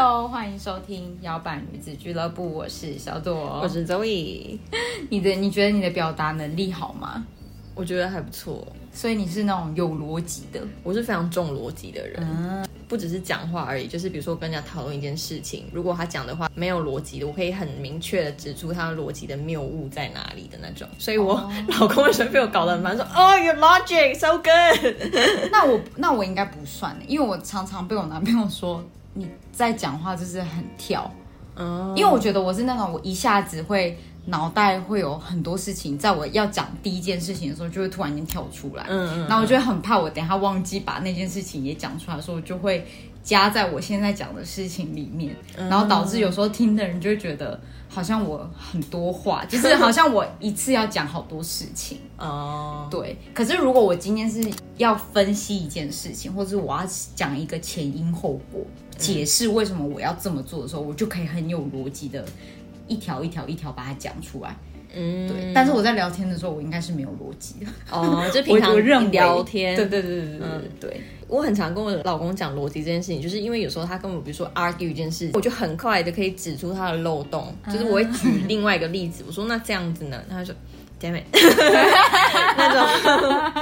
Hello，欢迎收听摇摆女子俱乐部，我是小朵。我是 Zoe，你的，你觉得你的表达能力好吗？我觉得还不错。所以你是那种有逻辑的，我是非常重逻辑的人，嗯不只是讲话而已，就是比如说跟人家讨论一件事情，如果他讲的话没有逻辑的，我可以很明确的指出他的逻辑的谬误在哪里的那种。所以我、老公为什么被我搞得很烦，说哦、y o u r logic so good。那我那我应该不算，因为我常常被我男朋友说你在讲话就是很跳，嗯，因为我觉得我是那种我一下子会脑袋会有很多事情，在我要讲第一件事情的时候，就会突然间跳出来，嗯嗯然后我就会很怕我等一下忘记把那件事情也讲出来的时候，我就会加在我现在讲的事情里面，然后导致有时候听的人就会觉得好像我很多话，就是好像我一次要讲好多事情。哦，对，可是如果我今天是要分析一件事情，或者是我要讲一个前因后果，解释为什么我要这么做的时候，我就可以很有逻辑的一条一条一条把它讲出来。嗯，对，但是我在聊天的时候，我应该是没有逻辑的。哦，就 平常聊天，对对对对对对嗯对。我很常跟我老公讲逻辑这件事情，就是因为有时候他跟我比如说 argue 一件事，我就很快的可以指出他的漏洞，就是我会举另外一个例子，我说那这样子呢，他就说 damn it，那种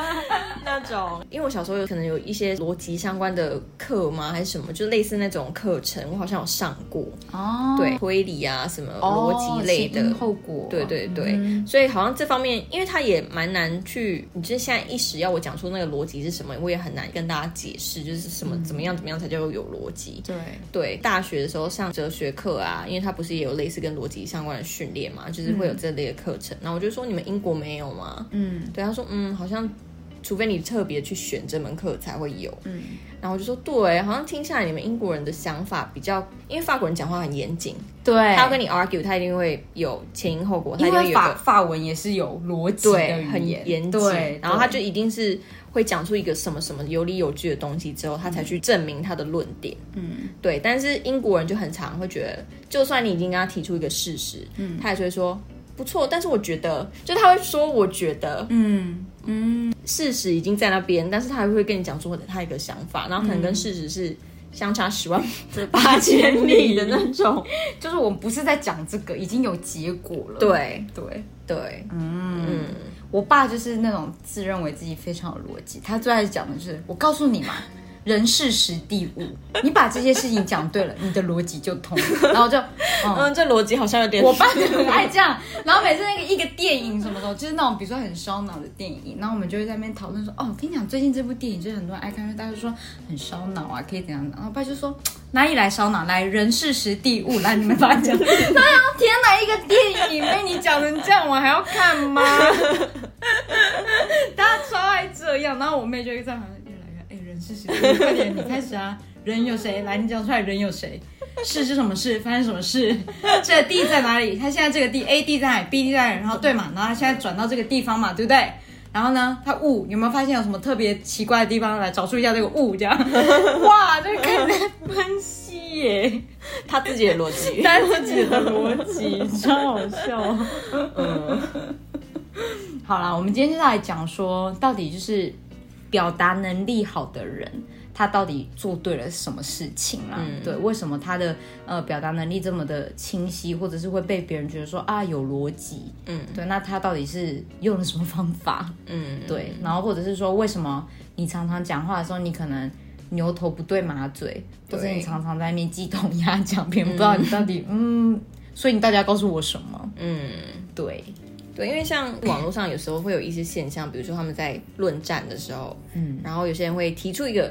那种，因为我小时候有可能有一些逻辑相关的课吗，还是什么，就类似那种课程，我好像有上过，哦，对，推理啊什么逻辑类的。后果，对对对，嗯。所以好像这方面，因为他也蛮难去，你就是现在一时要我讲出那个逻辑是什么，我也很难跟大家解释，就是什么、怎么样怎么样才叫做有逻辑。对，对，大学的时候上哲学课啊，因为他不是也有类似跟逻辑相关的训练嘛，就是会有这类的课程。然后我就说你们英国没有吗？嗯。对，他说嗯，好像除非你特别去选这门课才会有。嗯，然后我就说对，好像听下来你们英国人的想法比较，因为法国人讲话很严谨，对，他要跟你 argue，他一定会有前因后果，他因为一定会有法法文也是有逻辑的对，很言，严谨，对，然后他就一定是会讲出一个什么什么有理有据的东西之后，他才去证明他的论点。嗯。对，但是英国人就很常会觉得，就算你已经跟他提出一个事实，嗯，他还是会说不错，但是我觉得，就他会说我觉得嗯嗯，事实已经在那边，但是他还会跟你讲出他一个想法，然后可能跟事实是相差十万八千里的那种。就是我们不是在讲这个，已经有结果了。对对，对，嗯，我爸就是那种自认为自己非常有逻辑，他最爱讲的就是我告诉你嘛。人事时地物，你把这些事情讲对了，你的逻辑就通。然后就，嗯，嗯，这逻辑好像有点，我爸就很爱这样，然后每次那个一个电影什么的，就是那种比如说很烧脑的电影，然后我们就会在那边讨论说，哦，跟你讲最近这部电影就是很多人爱看，因为大家就说很烧脑啊，可以怎样。然后我爸就说哪里来烧脑？来人事时地物，来你们把它讲。哎呀，天哪，一个电影被你讲成这样，我还要看吗？大家超爱这样，然后我妹就会这样，人事时地物，快点，你开始啊。人有谁？来，你讲出来，人有谁？事是什么事？发生什么事？这个地在哪里？他现在这个地 A 地在哪里？B 地在哪里？然后对嘛？然后他现在转到这个地方嘛，对不对？然后呢，他物有没有发现有什么特别奇怪的地方？来找出一下这个物，这样 哇，这个开始在分析耶，他自己的逻辑。他自己的逻辑超好笑。嗯，好啦，我们今天就来讲说，到底就是表达能力好的人。他到底做对了什么事情啊？嗯对，为什么他的呃表达能力这么的清晰，或者是会被别人觉得说啊有逻辑？嗯，对，那他到底是用了什么方法？嗯，对，然后或者是说为什么你常常讲话的时候，你可能牛头不对马嘴，或者你常常在那边鸡同鸭讲，别人不知道你到底嗯，所以你到底要告诉我什么？嗯。对，对，因为像网络上有时候会有一些现象，比如说他们在论战的时候，嗯，然后有些人会提出一个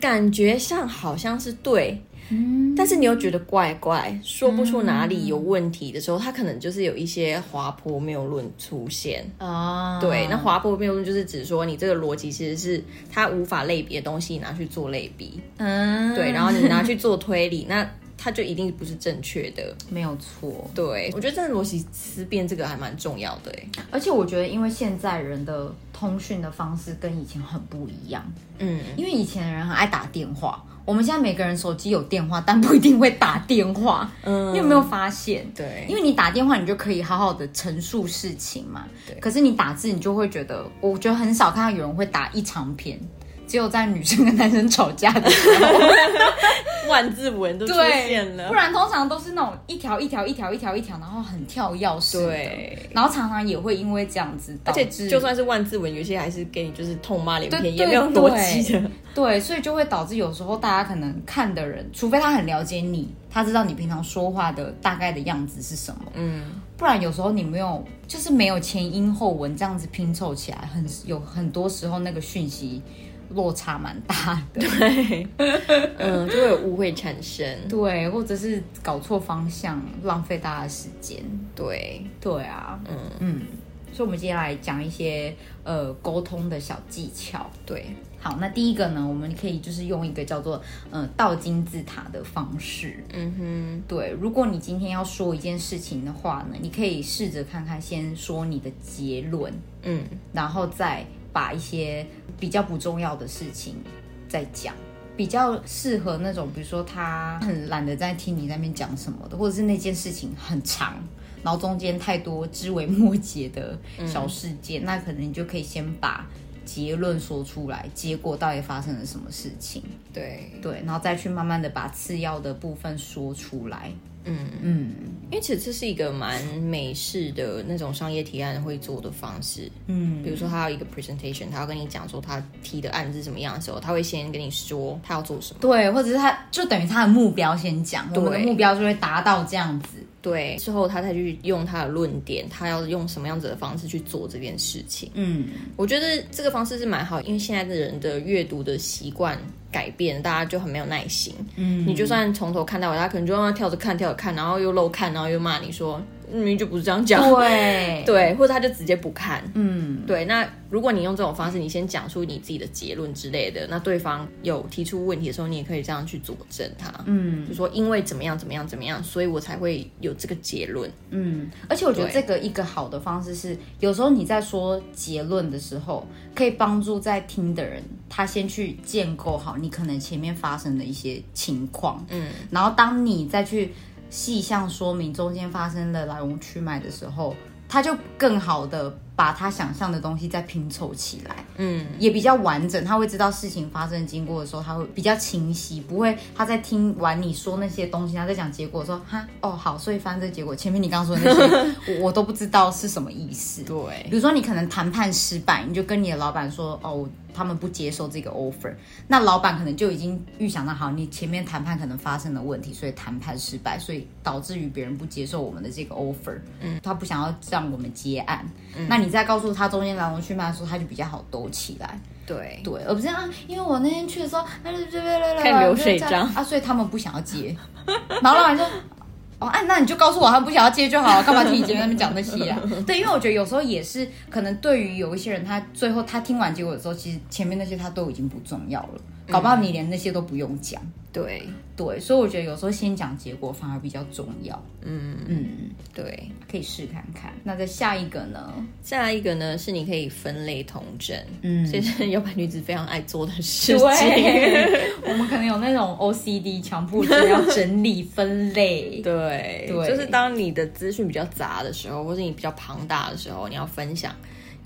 感觉上好像是对，嗯，但是你又觉得怪怪，说不出哪里有问题的时候，他可能就是有一些滑坡谬论出现。啊，对，那滑坡谬论就是指说你这个逻辑其实是它无法类比的东西拿去做类比，嗯，对，然后你拿去做推理，那它就一定不是正确的。没有错。对，我觉得真的逻辑思辨这个还蛮重要的哎。而且我觉得，因为现在人的通讯的方式跟以前很不一样。嗯，因为以前的人很爱打电话，我们现在每个人手机有电话，但不一定会打电话。嗯你有没有发现？对，因为你打电话，你就可以好好的陈述事情嘛。对可是你打字，你就会觉得，我觉得很少看到有人会打一长篇，只有在女生跟男生吵架的时候，万字文都出对现了不。然通常都是那种一条一条一条一条一条，然后很跳跃。对，然后常常也会因为这样子导而且，就算是万字文，有些还是给你就是痛骂连篇，也没有逻辑的。对，所以就会导致有时候大家可能看的人，除非他很了解你，他知道你平常说话的大概的样子是什么，嗯，不然有时候你没有，就是没有前因后文这样子拼凑起来，很有很多时候那个讯息落差蛮大的，对，嗯，就会有误会产生。对，或者是搞错方向，浪费大家的时间，对，对啊，嗯，嗯，所以我们接下来讲一些呃沟通的小技巧。对，好，那第一个呢，我们可以就是用一个叫做呃倒金字塔的方式，嗯哼，对，如果你今天要说一件事情的话呢，你可以试着看看，先说你的结论，嗯，然后再把一些比较不重要的事情再讲，比较适合那种，比如说他很懒得在听你在那边讲什么的，或者是那件事情很长，然后中间太多枝微末节的小事件，那可能你就可以先把结论说出来，结果到底发生了什么事情，对，对，然后再去慢慢的把次要的部分说出来。嗯，嗯因为其实这是一个蛮美式的那种商业提案会做的方式。嗯比如说，他有一个 presentation，他要跟你讲说他提的案子是什么样的时候，他会先跟你说他要做什么。对，或者是他就等于他的目标先讲，我们的对目标就会达到这样子。对，之后他再去用他的论点，他要用什么样子的方式去做这件事情。嗯，我觉得这个方式是蛮好，因为现在的人的阅读的习惯改变，大家就很没有耐心。嗯你就算从头看到尾，他可能就让他跳着看，跳着看，然后又漏看，然后又骂你说明明就不是这样讲。对，对，或者他就直接不看。嗯，对，那如果你用这种方式，你先讲出你自己的结论之类的，那对方有提出问题的时候，你也可以这样去佐证他。嗯就说因为怎么样怎么样怎么样，所以我才会有这个结论。嗯，而且我觉得这个一个好的方式是，有时候你在说结论的时候，可以帮助在听的人，他先去建构好你可能前面发生的一些情况，嗯，然后当你再去细项说明中间发生的来龙去脉的时候，他就更好的把他想象的东西再拼凑起来。嗯，也比较完整，他会知道事情发生经过的时候，他会比较清晰，不会他在听完你说那些东西，他在讲结果说哈哦好，所以发生这个结果，前面你刚刚说的那些 我我都不知道是什么意思。对比如说你可能谈判失败，你就跟你的老板说哦，他们不接受这个 offer，那老板可能就已经预想到好，你前面谈判可能发生了问题，所以谈判失败，所以导致于别人不接受我们的这个 offer，嗯，他不想要让我们结案，嗯。那你再告诉他中间来龙去脉的时候，他就比较好兜起来。对对，而不是啊，因为我那天去的时候，那就看流水账啊，所以他们不想要接，然后老板说。哦，啊，那你就告诉我他们不想要接就好了，干嘛听你前面那边讲那些啊？对，因为我觉得有时候也是，可能对于有一些人，他最后他听完结果的时候，其实前面那些他都已经不重要了，搞不好你连那些都不用讲。对对，所以我觉得有时候先讲结果反而比较重要。嗯嗯，对。可以试看看。那再下一个呢？下一个呢是你可以分类同整，嗯这是摇摆女子非常爱做的事情。对，我们可能有那种 OCD 强迫症，要整理分类。对，对就是当你的资讯比较杂的时候，或是你比较庞大的时候，你要分享，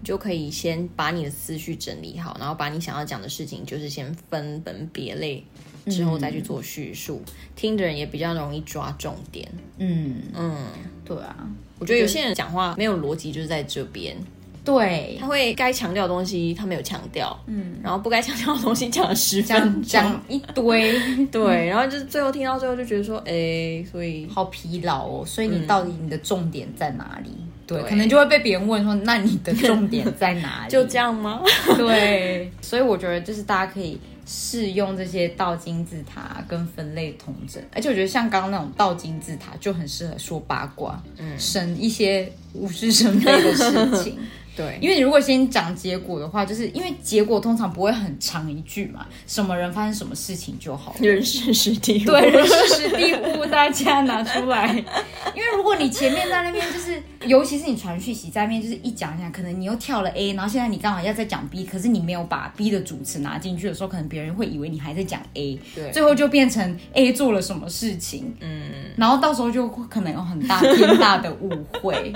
你就可以先把你的思绪整理好，然后把你想要讲的事情，就是先分门别类，之后再去做叙述，听的人也比较容易抓重点。嗯，嗯，对啊，我觉得有些人讲话没有逻辑，就是在这边，对，他会该强调的东西他没有强调，嗯，然后不该强调的东西讲了十分讲，讲一堆，对，然后就是最后听到最后就觉得说，哎，所以好疲劳哦。所以你到底你的重点在哪里？对，对可能就会被别人问说，那你的重点在哪里？就这样吗？对，所以我觉得就是大家可以试用这些倒金字塔跟分类同整，而且我觉得像刚刚那种倒金字塔就很适合说八卦，嗯，省一些无事生非的事情。对，因为你如果先讲结果的话，就是因为结果通常不会很长一句嘛，什么人发生什么事情就好了。人事实地物对，人事实地物大家拿出来，因为如果你前面在那边就是，尤其是你传讯息在那边就是一讲一讲，可能你又跳了 A，然后现在你刚好要再讲 B，可是你没有把 B 的主词拿进去的时候，可能别人会以为你还在讲 A，对。最后就变成 A 做了什么事情，嗯，然后到时候就可能有很大天大的误会，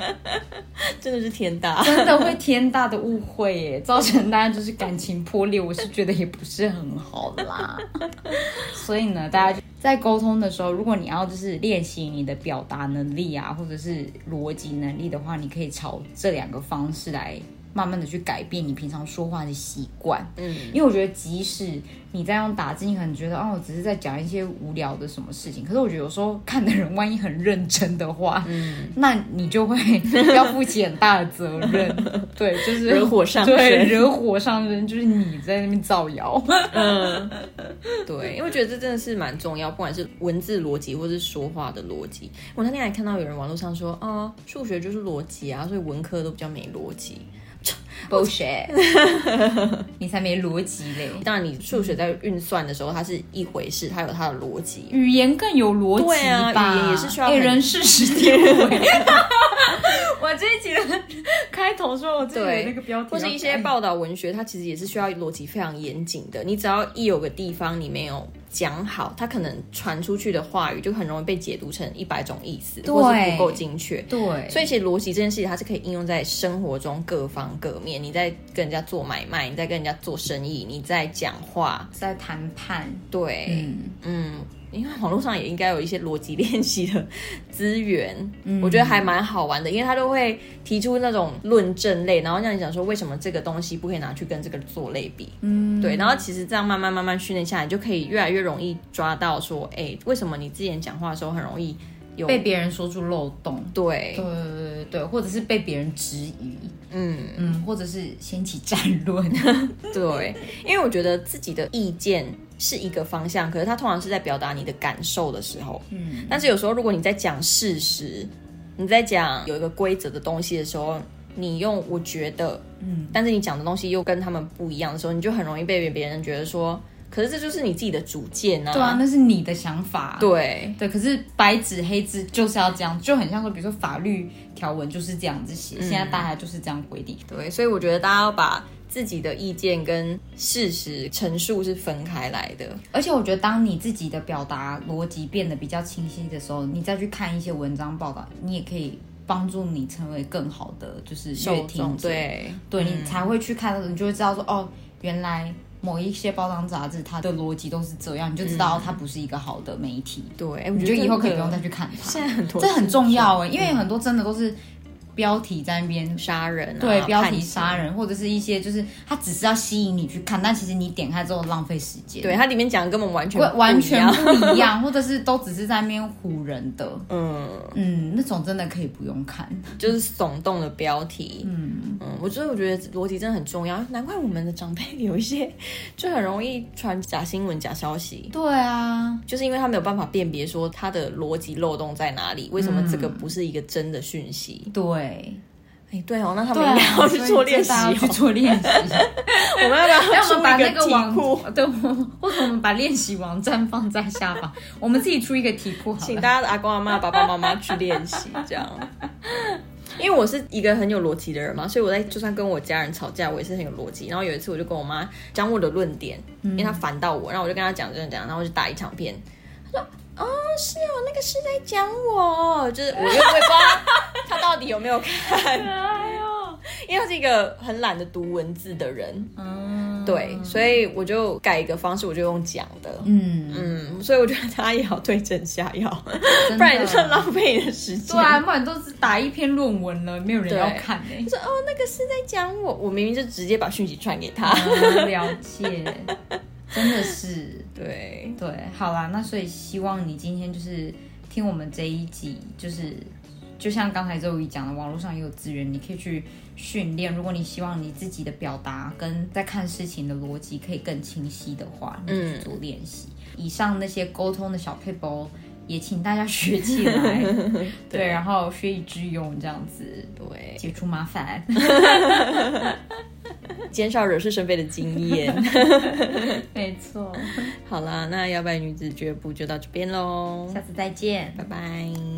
真的是天大。真的会天大的误会耶，造成大家就是感情破裂，我是觉得也不是很好啦。所以呢，大家在沟通的时候，如果你要就是练习你的表达能力啊，或者是逻辑能力的话，你可以朝这两个方式来慢慢的去改变你平常说话的习惯。嗯，因为我觉得，即使你在用打字，你可能觉得哦，我只是在讲一些无聊的什么事情。可是我觉得有时候看的人万一很认真的话，嗯，那你就会 要负起很大的责任。对，就是惹火上对，身惹火上身，就是你在那边造谣。嗯 对，因为我觉得这真的是蛮重要，不管是文字逻辑或是说话的逻辑。我那天还看到有人网络上说，哦，数学就是逻辑啊，所以文科都比较没逻辑。Bullshit，你才没逻辑嘞。当然，你数学在运算的时候，它是一回事，它有它的逻辑。语言更有逻辑对啊？语言也是需要哎很人事实地物。哎 我这一集的开头说，我这里对有那个标题，或是一些报道文学，它其实也是需要逻辑非常严谨的。你只要一有个地方你没有讲好，它可能传出去的话语就很容易被解读成一百种意思，对。或是不够精确。对，所以其实逻辑这件事情，它是可以应用在生活中各方各面。你在跟人家做买卖，你在跟人家做生意，你在讲话，在谈判，对，嗯，嗯，因为网络上也应该有一些逻辑练习的资源，我觉得还蛮好玩的，因为他都会提出那种论证类，然后让你讲说为什么这个东西不可以拿去跟这个做类比，嗯，对，然后其实这样慢慢慢慢训练下来，你就可以越来越容易抓到说，哎，为什么你之前讲话的时候很容易有被别人说出漏洞，对。对对对对，或者是被别人质疑，嗯，嗯，或者是掀起战论，对，因为我觉得自己的意见是一个方向，可是它通常是在表达你的感受的时候，嗯，但是有时候如果你在讲事实，你在讲有一个规则的东西的时候，你用我觉得，嗯，但是你讲的东西又跟他们不一样的时候，你就很容易被别人觉得说，可是这就是你自己的主见啊，对啊，那是你的想法，对，对，可是白纸黑字就是要这样，就很像说，比如说法律条文就是这样子写，现在大家就是这样规定。对，所以我觉得大家要把自己的意见跟事实陈述是分开来的，而且我觉得，当你自己的表达逻辑变得比较清晰的时候，你再去看一些文章报道，你也可以帮助你成为更好的就是受众乐听者。对对你才会去看，你就会知道说，哦，原来某一些包装杂志它的逻辑都是这样，你就知道它不是一个好的媒体。对，哎我你觉得就以后可以不用再去看它。现在很多这很重要哎，因为嗯很多真的都是标题在那边杀人、啊，对标题杀人，或者是一些就是它只是要吸引你去看，但其实你点开之后浪费时间，对，它里面讲的根本完全完完全不一样。不一样，或者是都只是在那边唬人的，嗯，嗯，那种真的可以不用看，就是耸动的标题，嗯。嗯，我觉得我觉得逻辑真的很重要，难怪我们的长辈有一些就很容易传假新闻、假消息。对啊，就是因为他没有办法辨别说他的逻辑漏洞在哪里，为什么这个不是一个真的讯息？对，哎、对哦，那他们对应该啊，要去做练习、去哦。做练习。我们要不要 让我们把出一个网库？对，我或者我们把练习网站放在下方，我们自己出一个题库好了。请大家的阿公阿妈、爸爸妈妈去练习，这样。因为我是一个很有逻辑的人嘛，所以我在就算跟我家人吵架，我也是很有逻辑。然后有一次，我就跟我妈讲我的论点，因为她烦到我，然后我就跟她讲这样讲，然后我就打一场片。她说：“哦，是哦，那个是在讲我，就是我又我也不知道她到底有没有看，因为他是一个很懒得读文字的人，嗯，对，所以我就改一个方式，我就用讲的。嗯，嗯，所以我觉得他也要对症下药，不然就是浪费你的时间。对啊，不然都是打一篇论文了，没有人要看呢、就说哦，那个是在讲我，我明明就直接把讯息传给他。嗯了解，真的是。对，对。好啦，那所以希望你今天就是听我们这一集，就是就像刚才周瑜讲的，网络上也有资源，你可以去训练。如果你希望你自己的表达跟在看事情的逻辑可以更清晰的话，你去做练习。以上那些沟通的小配包。也请大家学起来，对，然后学以致用，这样子对，解除麻烦。减少惹是生非的经验。没错，好啦，那摇摆女子俱乐部就到这边喽，下次再见，拜拜。